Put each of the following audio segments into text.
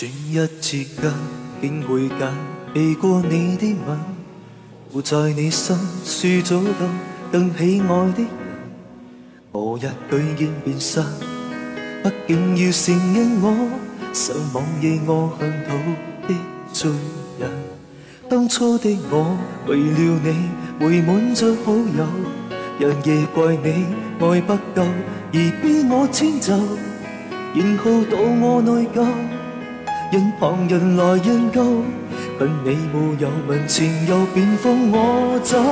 转一次身，竟会拣避过你的吻，留在你心。输早到更喜爱的人，我日遇见变身，毕竟要承认我，想往夜我向透的罪人。当初的我为了你，回满着好友，日夜怪你爱不够，而逼我迁就，然后到我内疚。因旁人来认旧，但你没有问前又便放我走，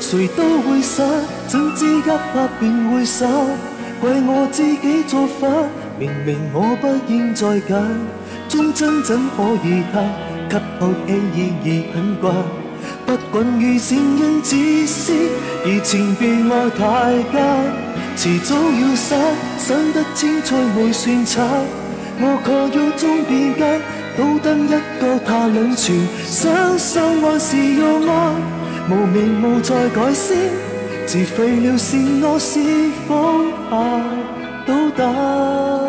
谁都会失，怎知一百便会少，怪我自己作反，明明我不应再拣，忠贞怎可以叹，给傲弃染已很惯，不管雨声因自私，以前被爱太奸，迟早要散，散得清才会算巧。我却要终变卦，倒等一个他两全。相信爱是要爱，无名无再改写。自废了善恶，是否也到打？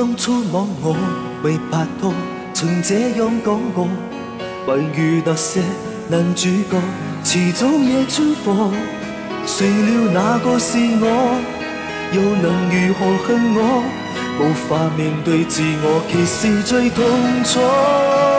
当初望我未拍拖，曾这样讲过。唯遇那些男主角，迟早也出火。谁料那个是我，又能如何恨我？无法面对自我，其是最痛楚。